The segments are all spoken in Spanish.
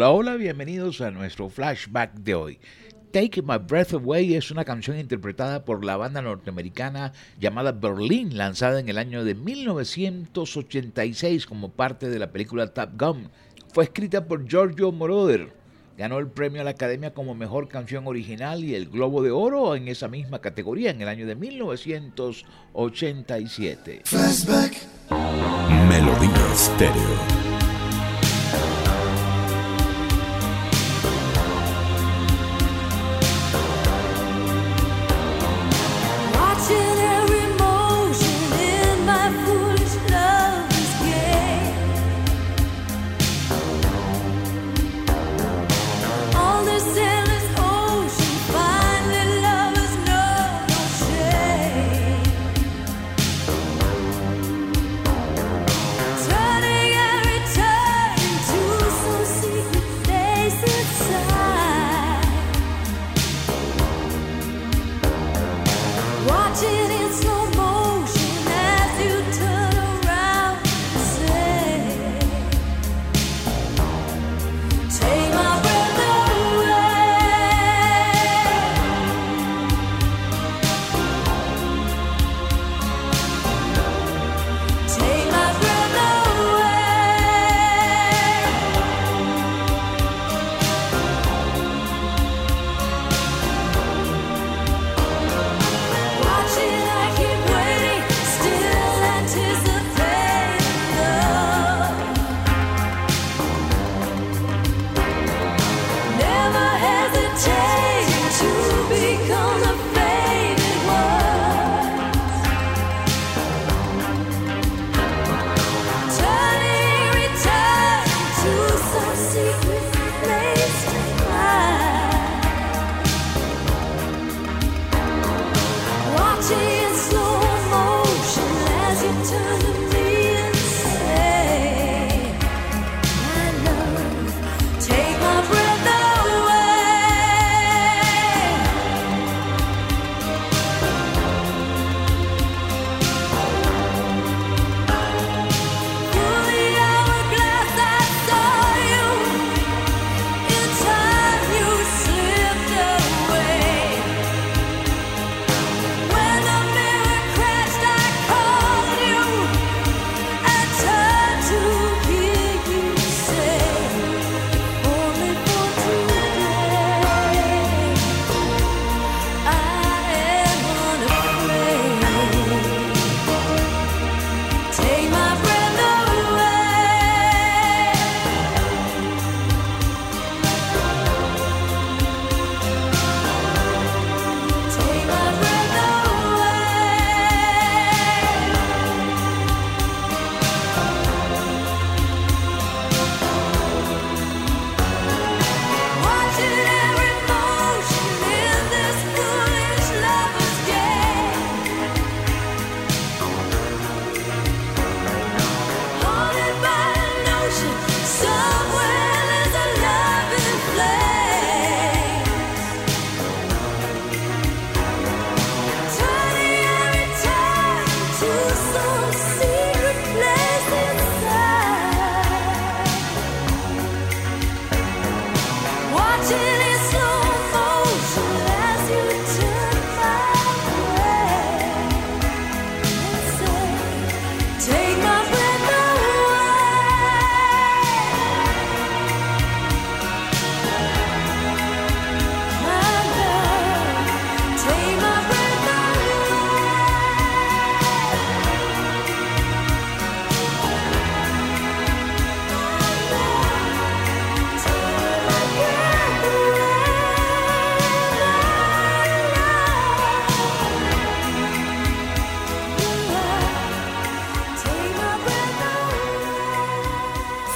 Hola, hola, bienvenidos a nuestro flashback de hoy. Take My Breath Away es una canción interpretada por la banda norteamericana llamada Berlin, lanzada en el año de 1986 como parte de la película Top Gun. Fue escrita por Giorgio Moroder. Ganó el premio a la Academia como Mejor Canción Original y el Globo de Oro en esa misma categoría en el año de 1987. Flashback. Melodía Stereo.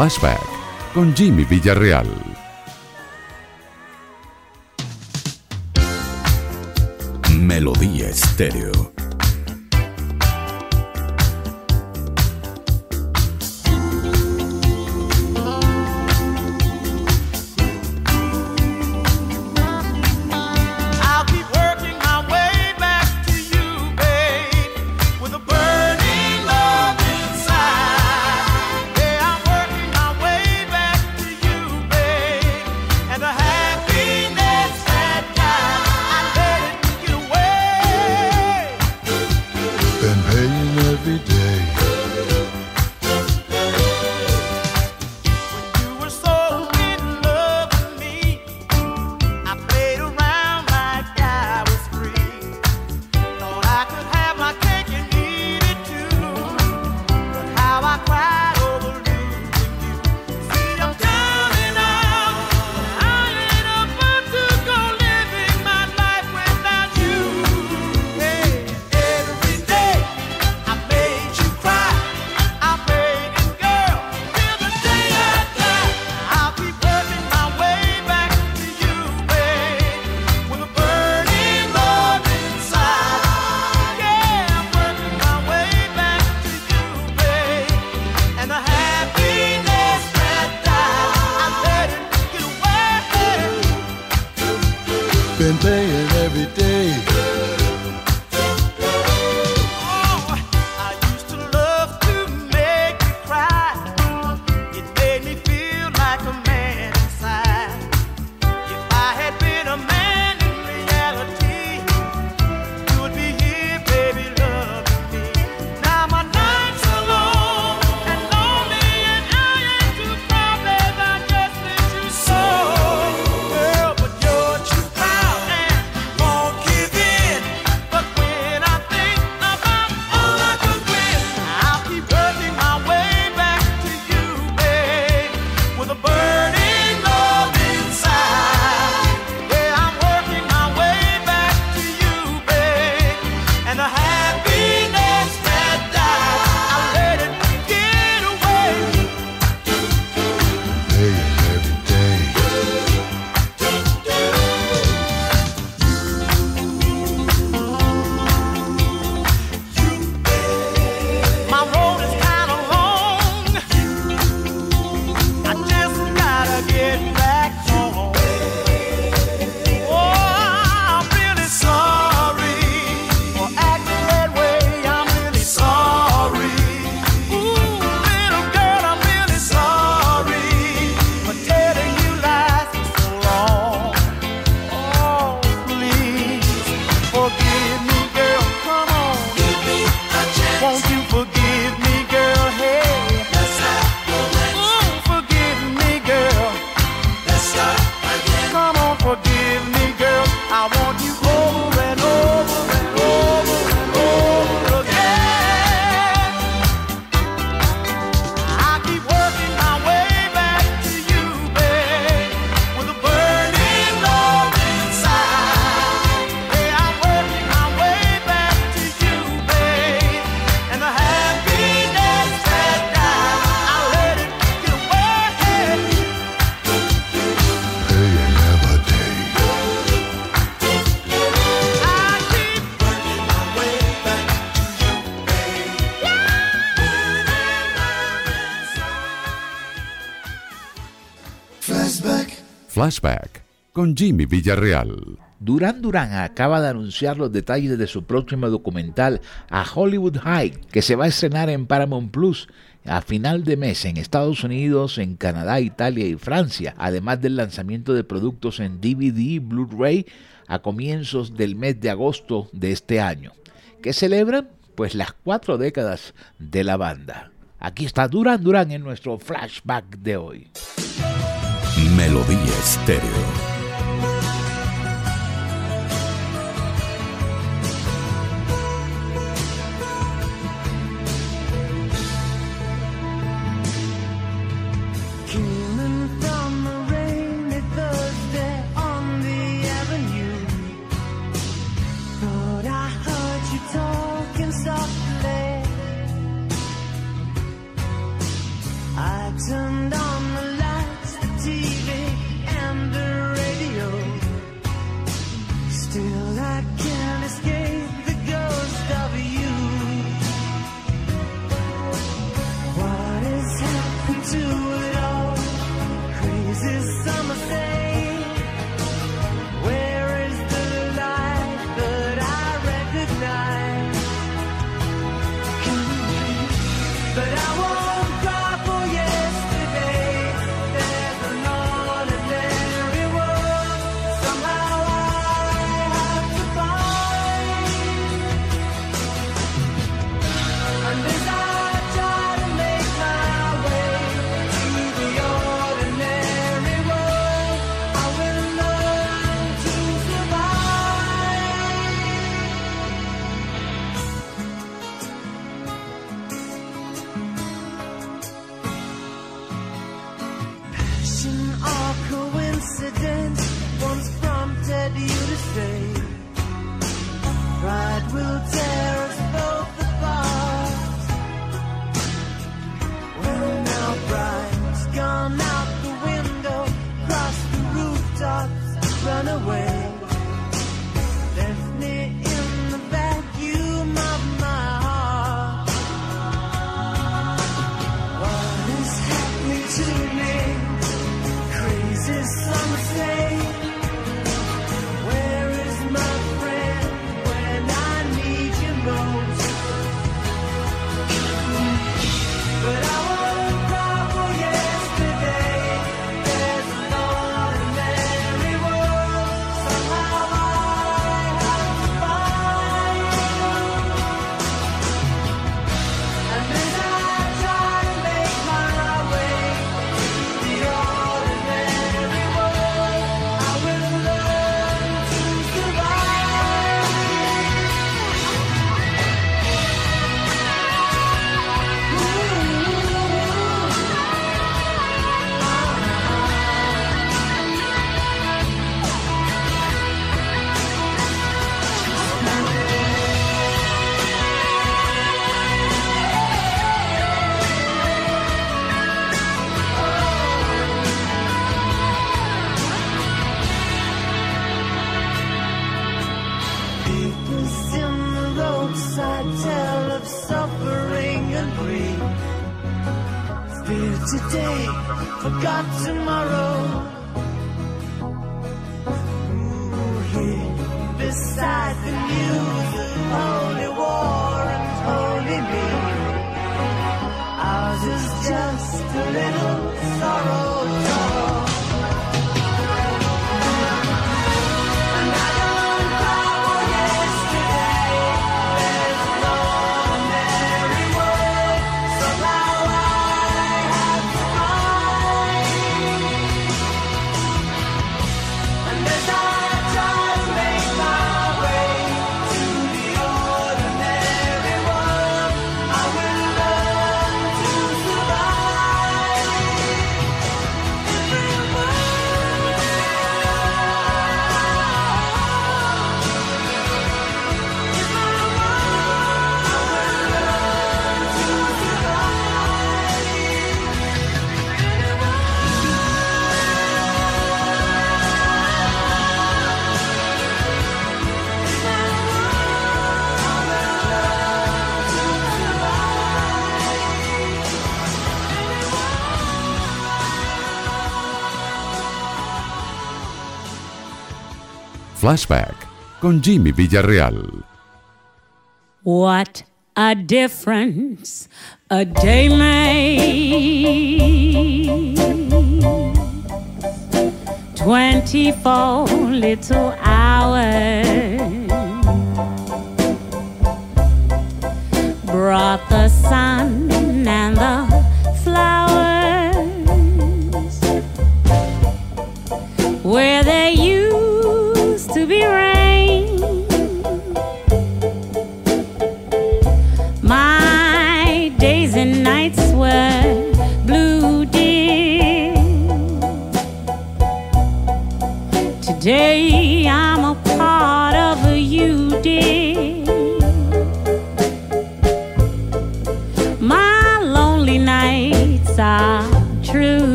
Flashback con Jimmy Villarreal. Melodía estéreo. Flashback con Jimmy Villarreal. Duran Duran acaba de anunciar los detalles de su próximo documental A Hollywood High, que se va a estrenar en Paramount Plus a final de mes en Estados Unidos, en Canadá, Italia y Francia, además del lanzamiento de productos en DVD y Blu-ray a comienzos del mes de agosto de este año, que celebran pues las cuatro décadas de la banda. Aquí está Duran Duran en nuestro flashback de hoy. Melodía Estéreo. Flashback con Jimmy Villarreal. What a difference a day makes. 24 little hours.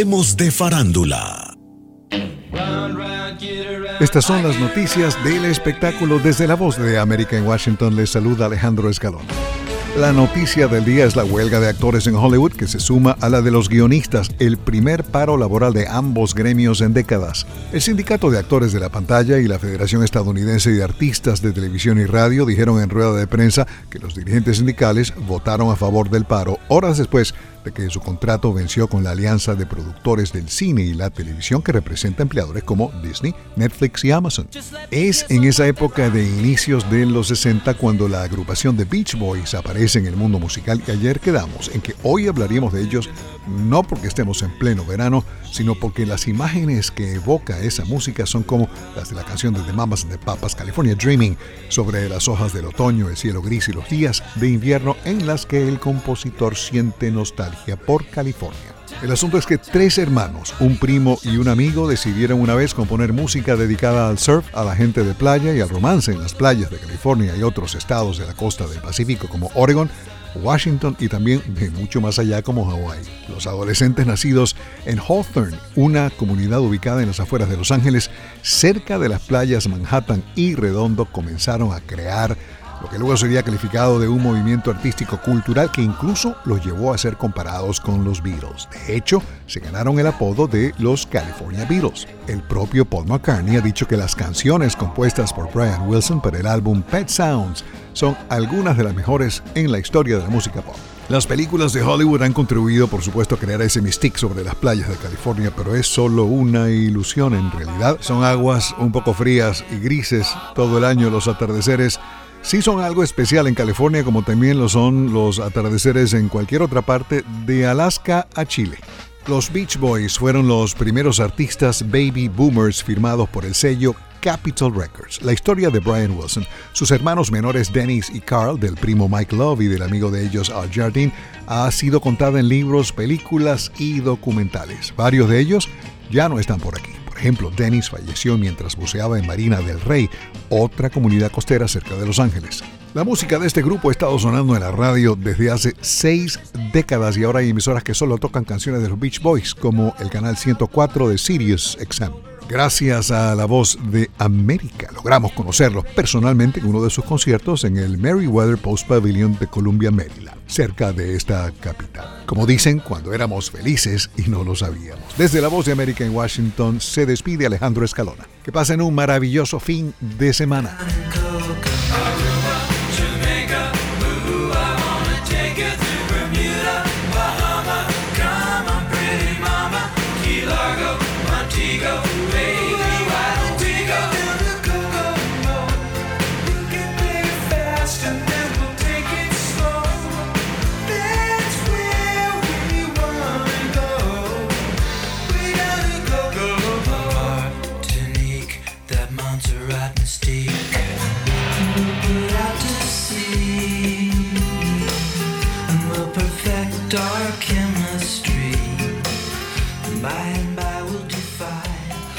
De farándula. Estas son las noticias del espectáculo desde la voz de América en Washington. Les saluda Alejandro Escalón. La noticia del día es la huelga de actores en Hollywood que se suma a la de los guionistas, el primer paro laboral de ambos gremios en décadas. El Sindicato de Actores de la Pantalla y la Federación Estadounidense de Artistas de Televisión y Radio dijeron en rueda de prensa que los dirigentes sindicales votaron a favor del paro horas después de que su contrato venció con la alianza de productores del cine y la televisión que representa empleadores como Disney, Netflix y Amazon. Es en esa época de inicios de los 60 cuando la agrupación de Beach Boys aparece en el mundo musical y ayer quedamos en que hoy hablaríamos de ellos no porque estemos en pleno verano, sino porque las imágenes que evoca esa música son como las de la canción de The Mamas the Papas California Dreaming sobre las hojas del otoño, el cielo gris y los días de invierno en las que el compositor siente nostalgia por California. El asunto es que tres hermanos, un primo y un amigo, decidieron una vez componer música dedicada al surf, a la gente de playa y al romance en las playas de California y otros estados de la costa del Pacífico como Oregon, Washington y también de mucho más allá como Hawái. Los adolescentes nacidos en Hawthorne, una comunidad ubicada en las afueras de Los Ángeles, cerca de las playas Manhattan y Redondo, comenzaron a crear lo que luego sería calificado de un movimiento artístico cultural que incluso los llevó a ser comparados con los Beatles. De hecho, se ganaron el apodo de los California Beatles. El propio Paul McCartney ha dicho que las canciones compuestas por Brian Wilson para el álbum Pet Sounds son algunas de las mejores en la historia de la música pop. Las películas de Hollywood han contribuido, por supuesto, a crear ese mystique sobre las playas de California, pero es solo una ilusión en realidad. Son aguas un poco frías y grises todo el año los atardeceres sí son algo especial en California como también lo son los atardeceres en cualquier otra parte de Alaska a Chile. Los Beach Boys fueron los primeros artistas baby boomers firmados por el sello Capitol Records. La historia de Brian Wilson, sus hermanos menores Dennis y Carl, del primo Mike Love y del amigo de ellos Al Jardine, ha sido contada en libros, películas y documentales. Varios de ellos ya no están por aquí. Ejemplo, Dennis falleció mientras buceaba en Marina del Rey, otra comunidad costera cerca de Los Ángeles. La música de este grupo ha estado sonando en la radio desde hace seis décadas y ahora hay emisoras que solo tocan canciones de los Beach Boys, como el canal 104 de Sirius XM. Gracias a la voz de América logramos conocerlos personalmente en uno de sus conciertos en el Merriweather Post Pavilion de Columbia, Maryland, cerca de esta capital. Como dicen, cuando éramos felices y no lo sabíamos. Desde la voz de América en Washington se despide Alejandro Escalona. Que pasen un maravilloso fin de semana.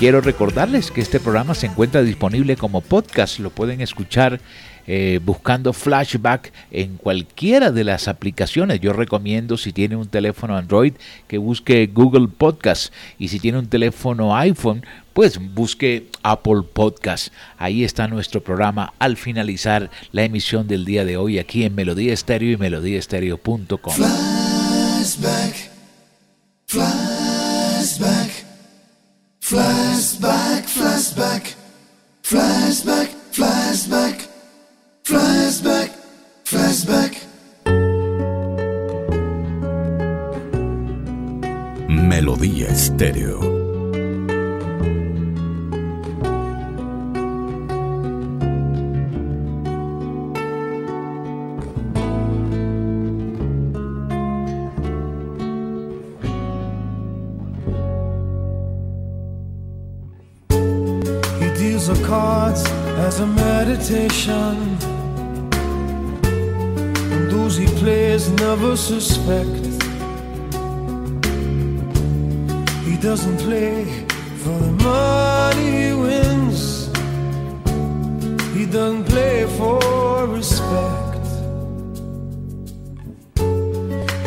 Quiero recordarles que este programa se encuentra disponible como podcast. Lo pueden escuchar eh, buscando Flashback en cualquiera de las aplicaciones. Yo recomiendo si tiene un teléfono Android que busque Google Podcast y si tiene un teléfono iPhone pues busque Apple Podcast. Ahí está nuestro programa al finalizar la emisión del día de hoy aquí en Melodía Estéreo y melodíaestéreo.com. Flashback. Flashback. Flashback. Flashback. Flashback. Flashback, flashback. Melody Stereo. He deals the cards as a meditation. Never suspect. He doesn't play for the money he wins. He doesn't play for respect.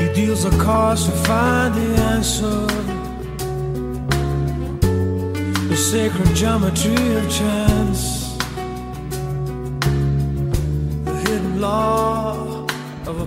He deals the cards to find the answer. The sacred geometry of chance. The hidden law of a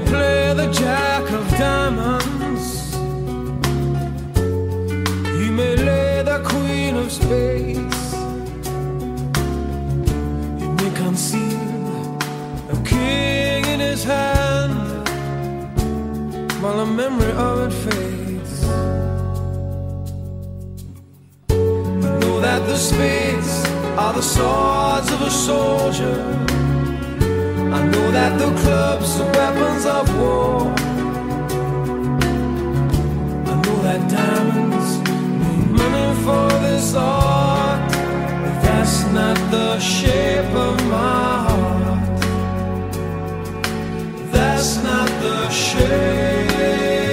Play the jack of diamonds. He may lay the queen of spades. He may conceal a king in his hand while the memory of it fades. Know that the spades are the swords of a soldier. Know that the clubs are weapons of war. I know that diamonds need money for this art, but that's not the shape of my heart. That's not the shape,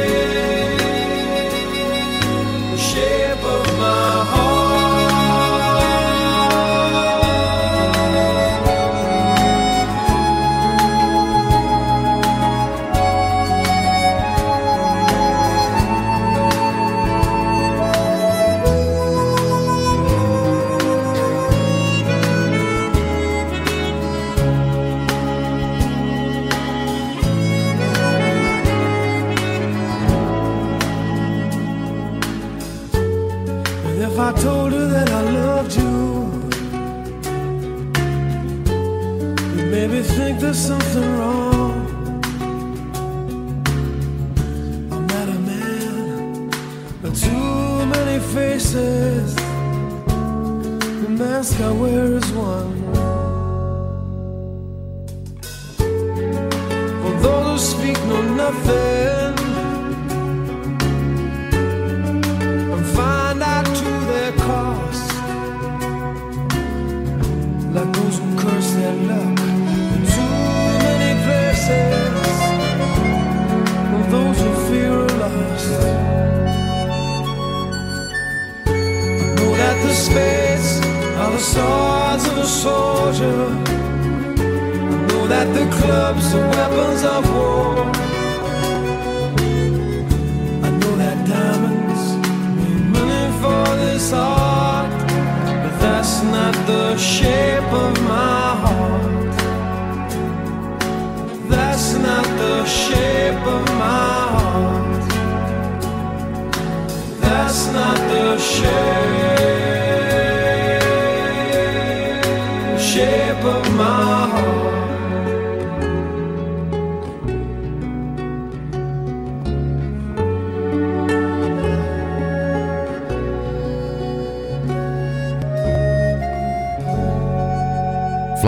told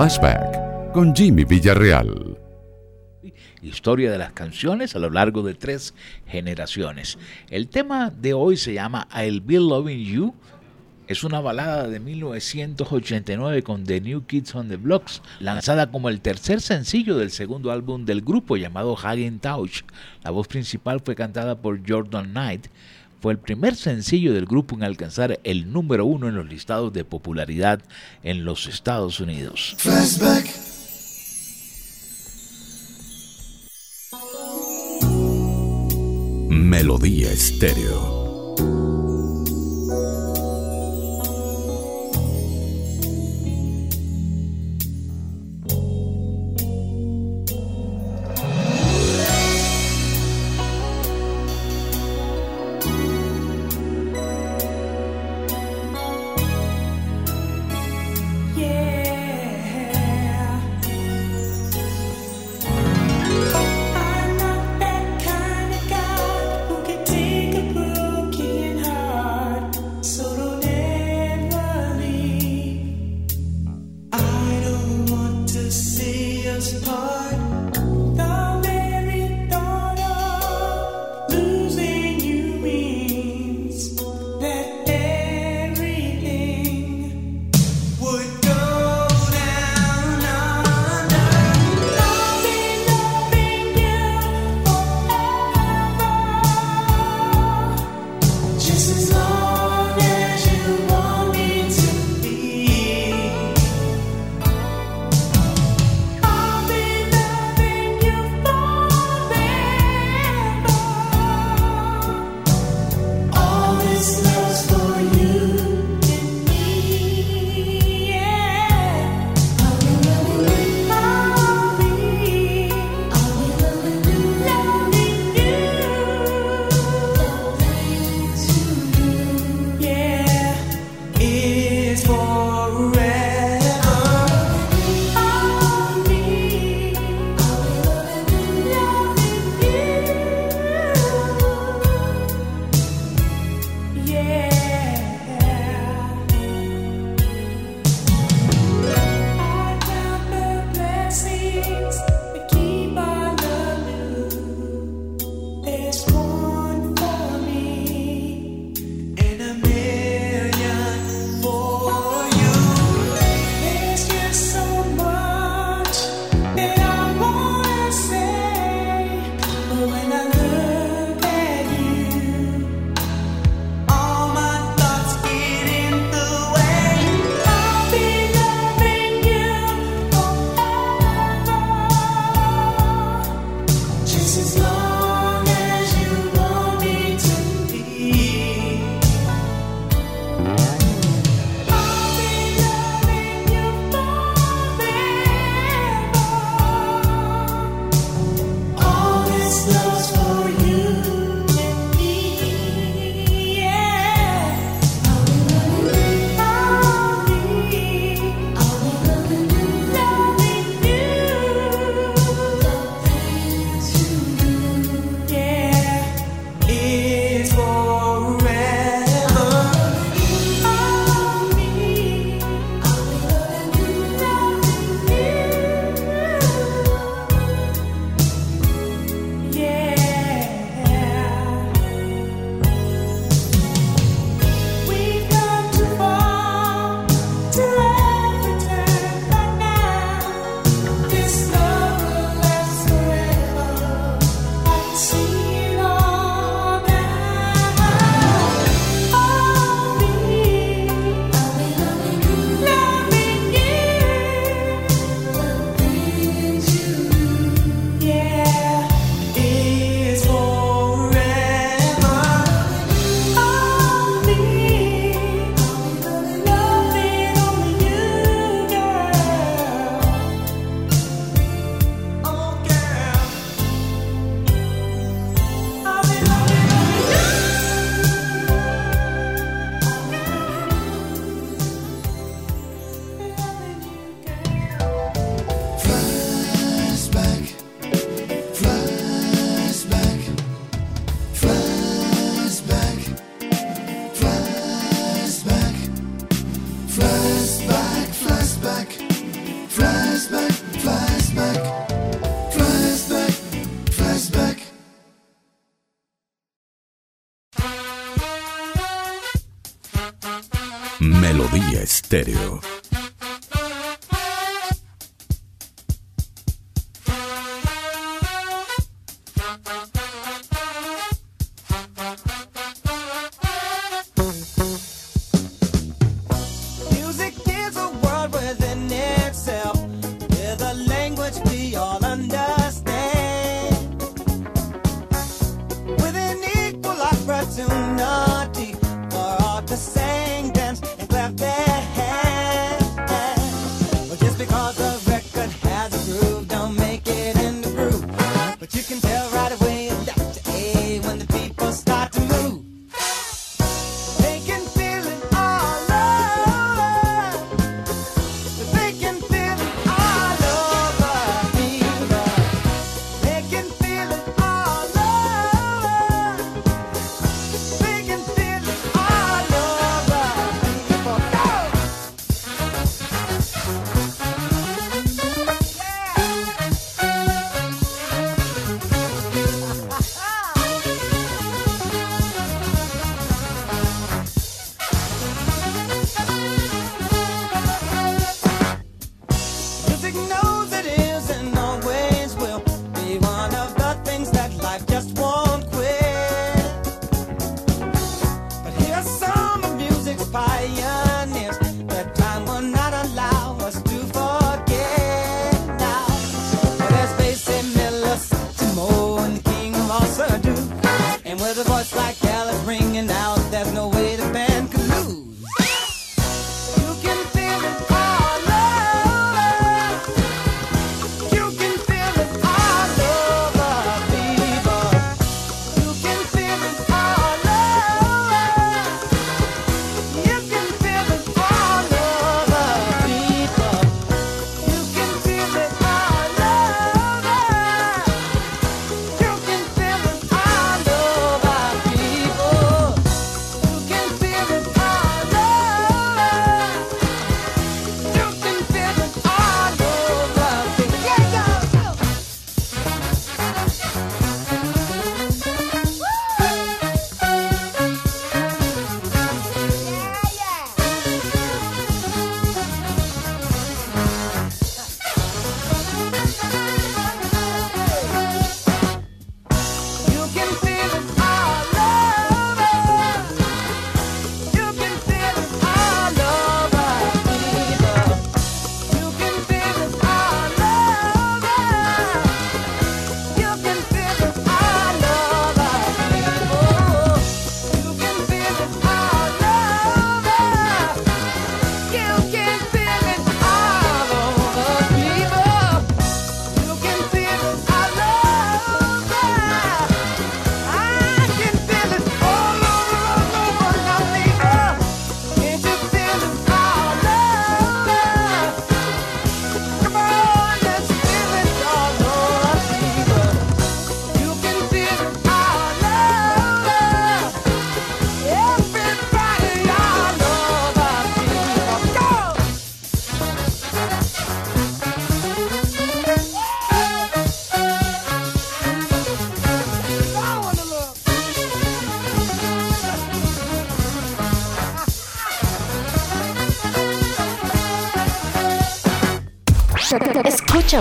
Flashback con Jimmy Villarreal. Historia de las canciones a lo largo de tres generaciones. El tema de hoy se llama I'll Be Loving You. Es una balada de 1989 con The New Kids on the Blocks, lanzada como el tercer sencillo del segundo álbum del grupo llamado Hagen Touch. La voz principal fue cantada por Jordan Knight. Fue el primer sencillo del grupo en alcanzar el número uno en los listados de popularidad en los Estados Unidos. Flashback. Melodía Estéreo.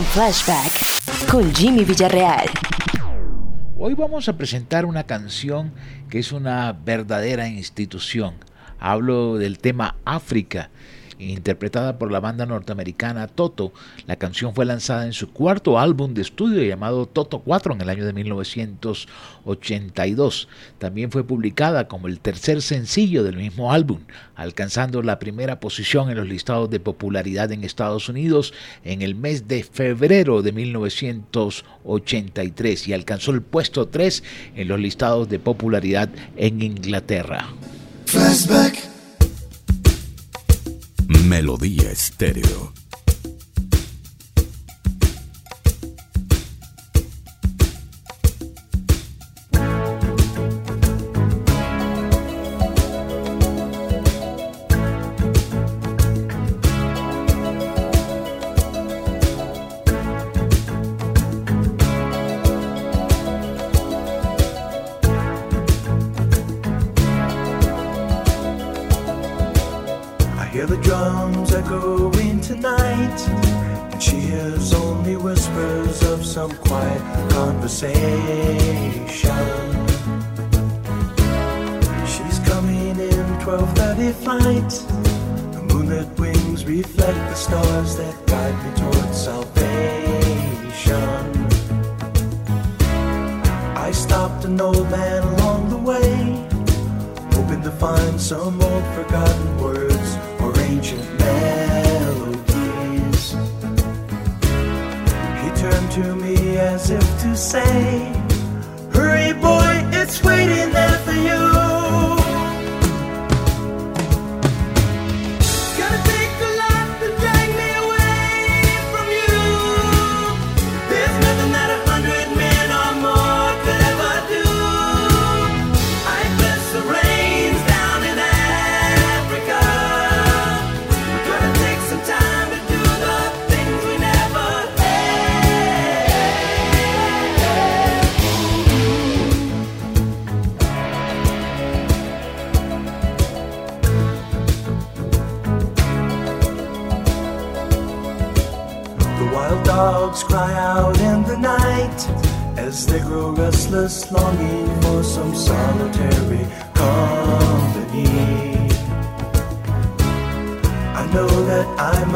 Flashback con Jimmy Villarreal. Hoy vamos a presentar una canción que es una verdadera institución. Hablo del tema África, interpretada por la banda norteamericana Toto. La canción fue lanzada en su cuarto álbum de estudio llamado Toto 4 en el año de 1982. También fue publicada como el tercer sencillo del mismo álbum, alcanzando la primera posición en los listados de popularidad en Estados Unidos en el mes de febrero de 1983 y alcanzó el puesto 3 en los listados de popularidad en Inglaterra. Melodía Estéreo.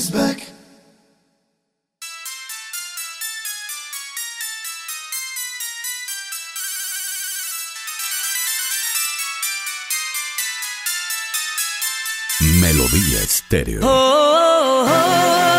Flashback. Melodía Estéreo. Oh, oh, oh,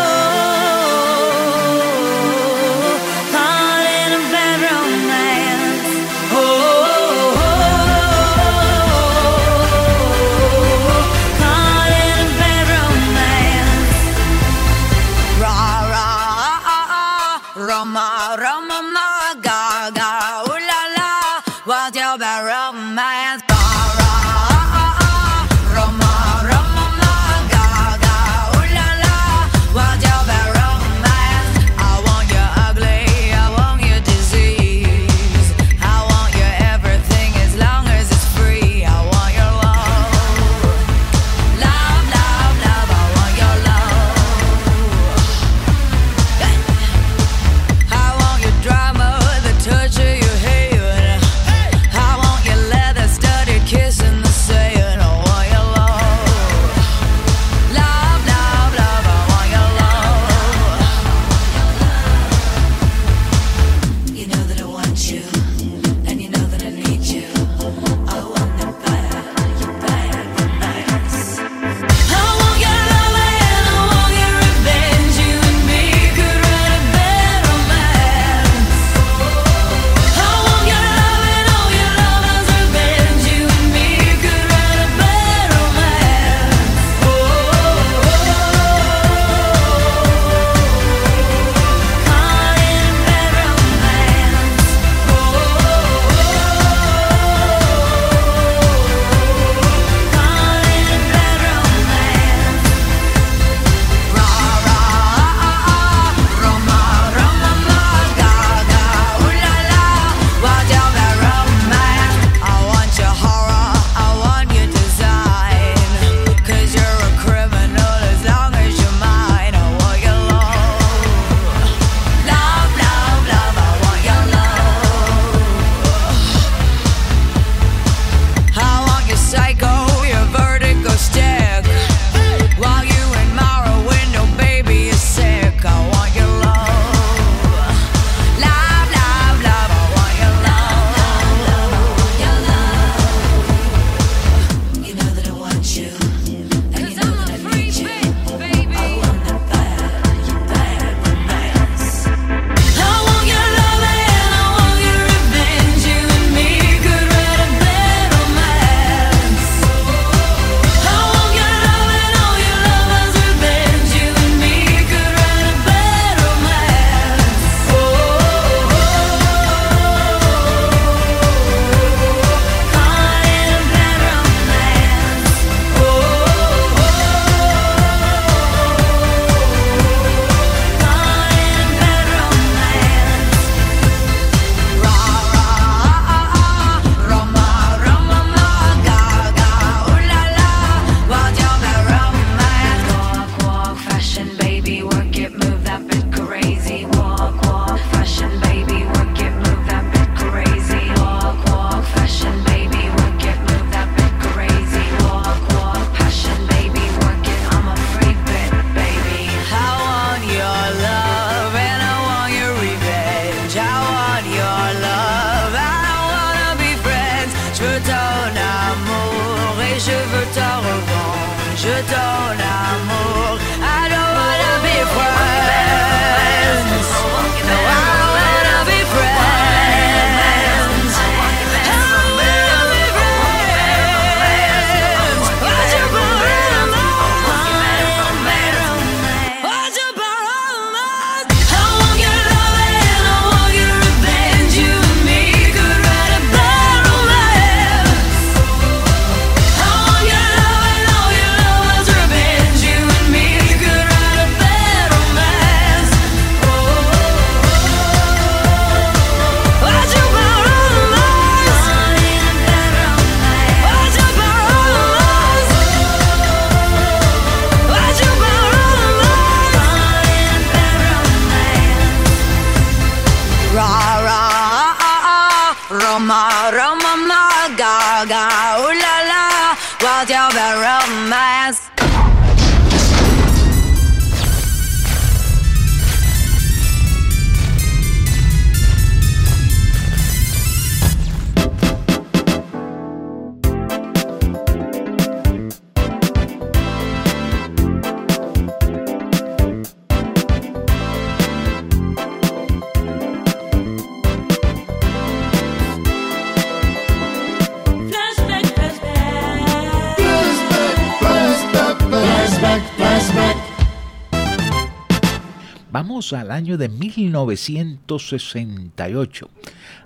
Vamos al año de 1968.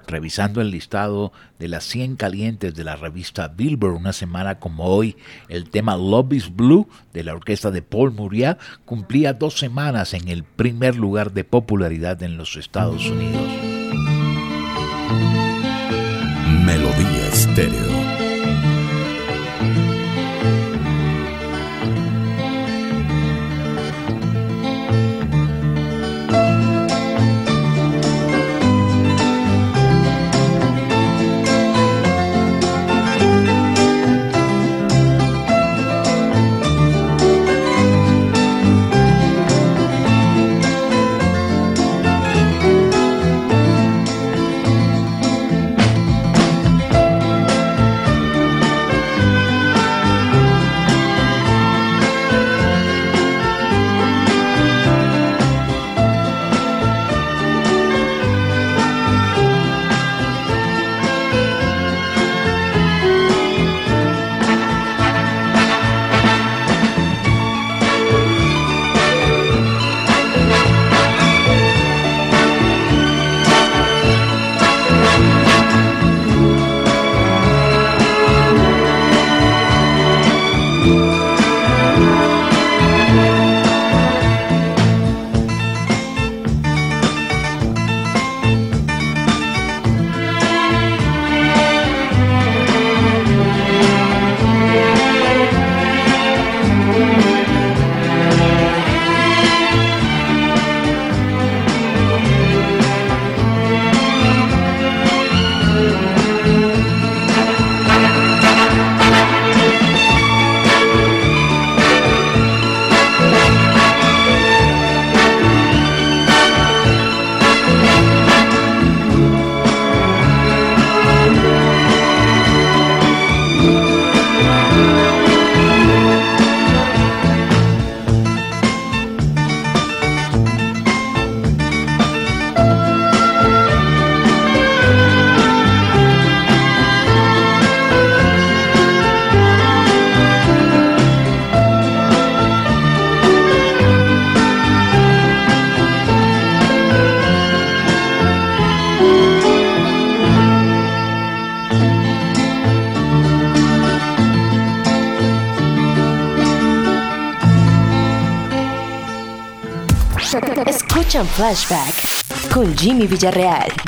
Revisando el listado de las 100 calientes de la revista Billboard, una semana como hoy, el tema Love is Blue de la orquesta de Paul Muriel cumplía dos semanas en el primer lugar de popularidad en los Estados Unidos. Melodía Estéreo. Flashback con Jimmy Villarreal.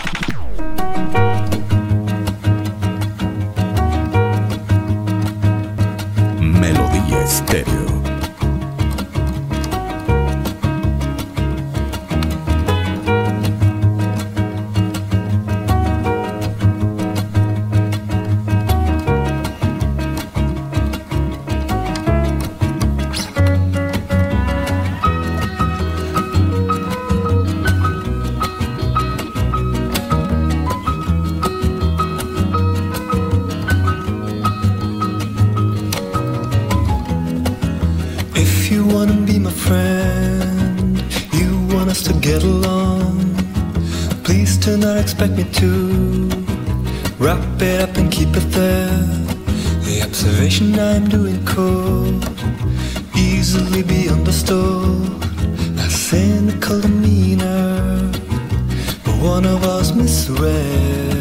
Do not expect me to wrap it up and keep it there. The observation I'm doing could easily be understood. A cynical demeanor, but one of us misread.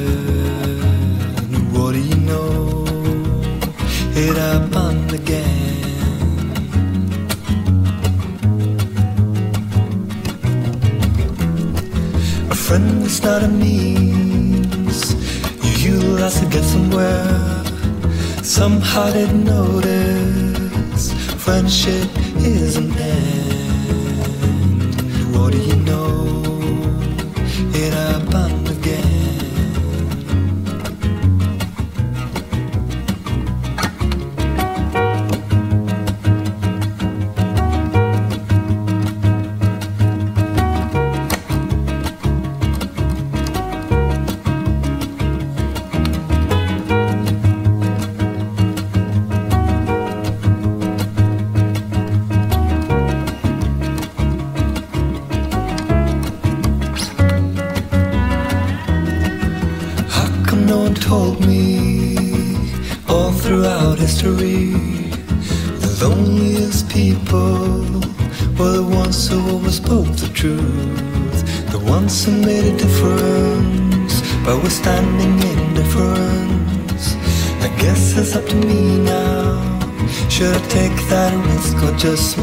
Friend is not a means you utilize to get somewhere. Somehow didn't notice friendship is an end. What do you just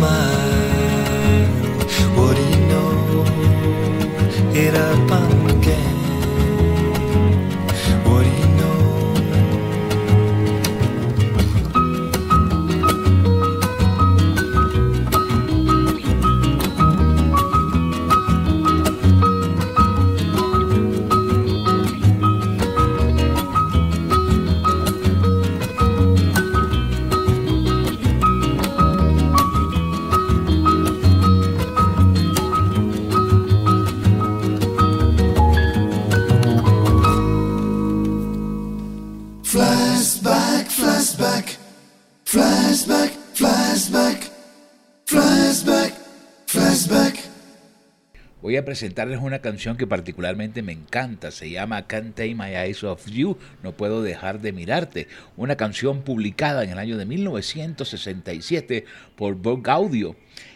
Voy a presentarles una canción que particularmente me encanta. Se llama Can't Take My Eyes Off You. No puedo dejar de mirarte. Una canción publicada en el año de 1967 por Vogue Audio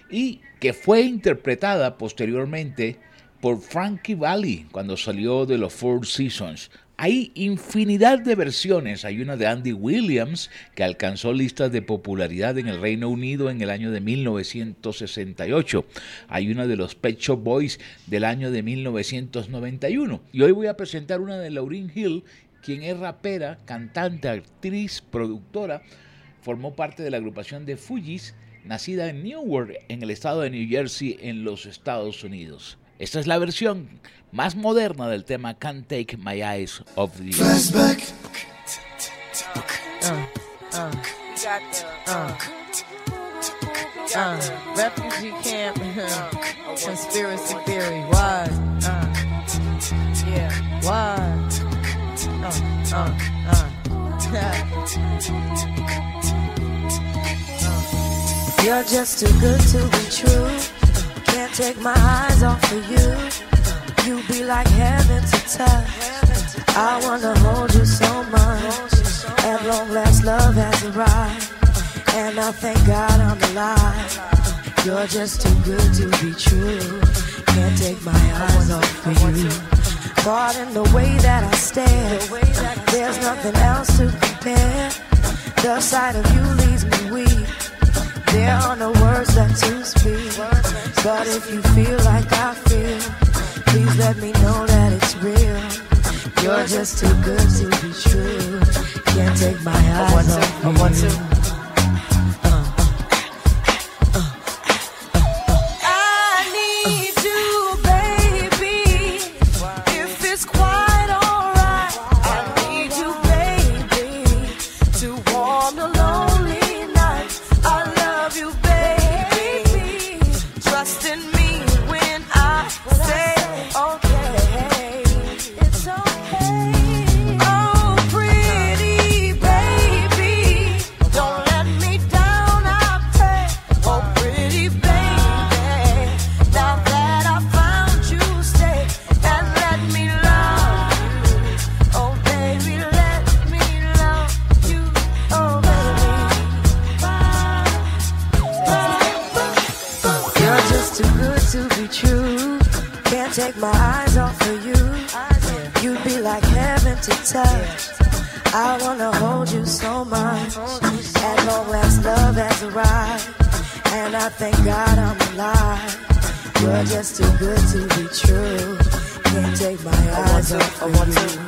y que fue interpretada posteriormente por Frankie Valli cuando salió de los Four Seasons. Hay infinidad de versiones. Hay una de Andy Williams que alcanzó listas de popularidad en el Reino Unido en el año de 1968. Hay una de los Pet Shop Boys del año de 1991. Y hoy voy a presentar una de Lauryn Hill, quien es rapera, cantante, actriz, productora. Formó parte de la agrupación de Fujis, nacida en Newark, en el estado de New Jersey, en los Estados Unidos. Esta es la versión más moderna del tema Can't Take My Eyes Off You. Flashback. Uh, uh, uh, refugee camp, conspiracy theory. Why? Uh, yeah. Why? Uh, uh, uh. You're just too good to be true. Can't take my eyes off of you. You be like heaven to touch. I wanna hold you so much. At long last, love has arrived. And I thank God I'm alive. You're just too good to be true. Can't take my eyes off of you. In the way that I stare. There's nothing else to compare. The sight of you leaves me weak. There are no words left to speak. But if you feel like I feel, please let me know that it's real. You're just too good to be true. Can't take my eyes off of you. Too good to be true. Can't take my eyes off of you.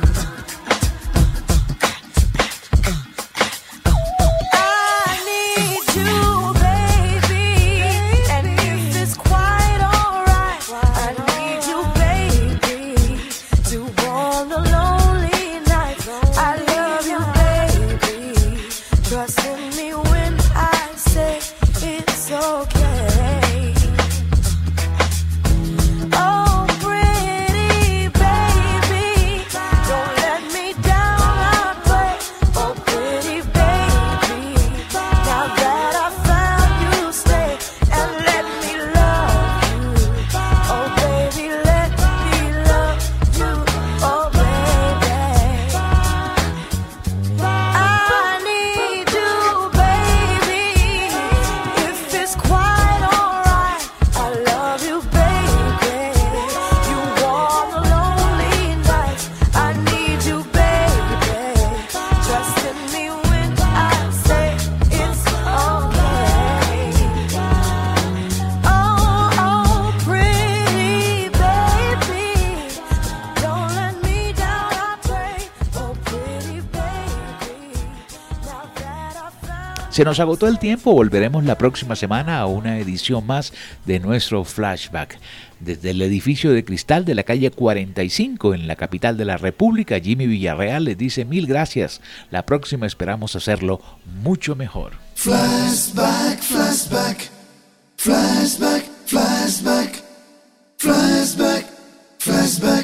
Se nos agotó el tiempo, volveremos la próxima semana a una edición más de nuestro flashback. Desde el edificio de cristal de la calle 45 en la capital de la República, Jimmy Villarreal les dice mil gracias. La próxima esperamos hacerlo mucho mejor. Flashback, flashback, flashback, flashback, flashback, flashback.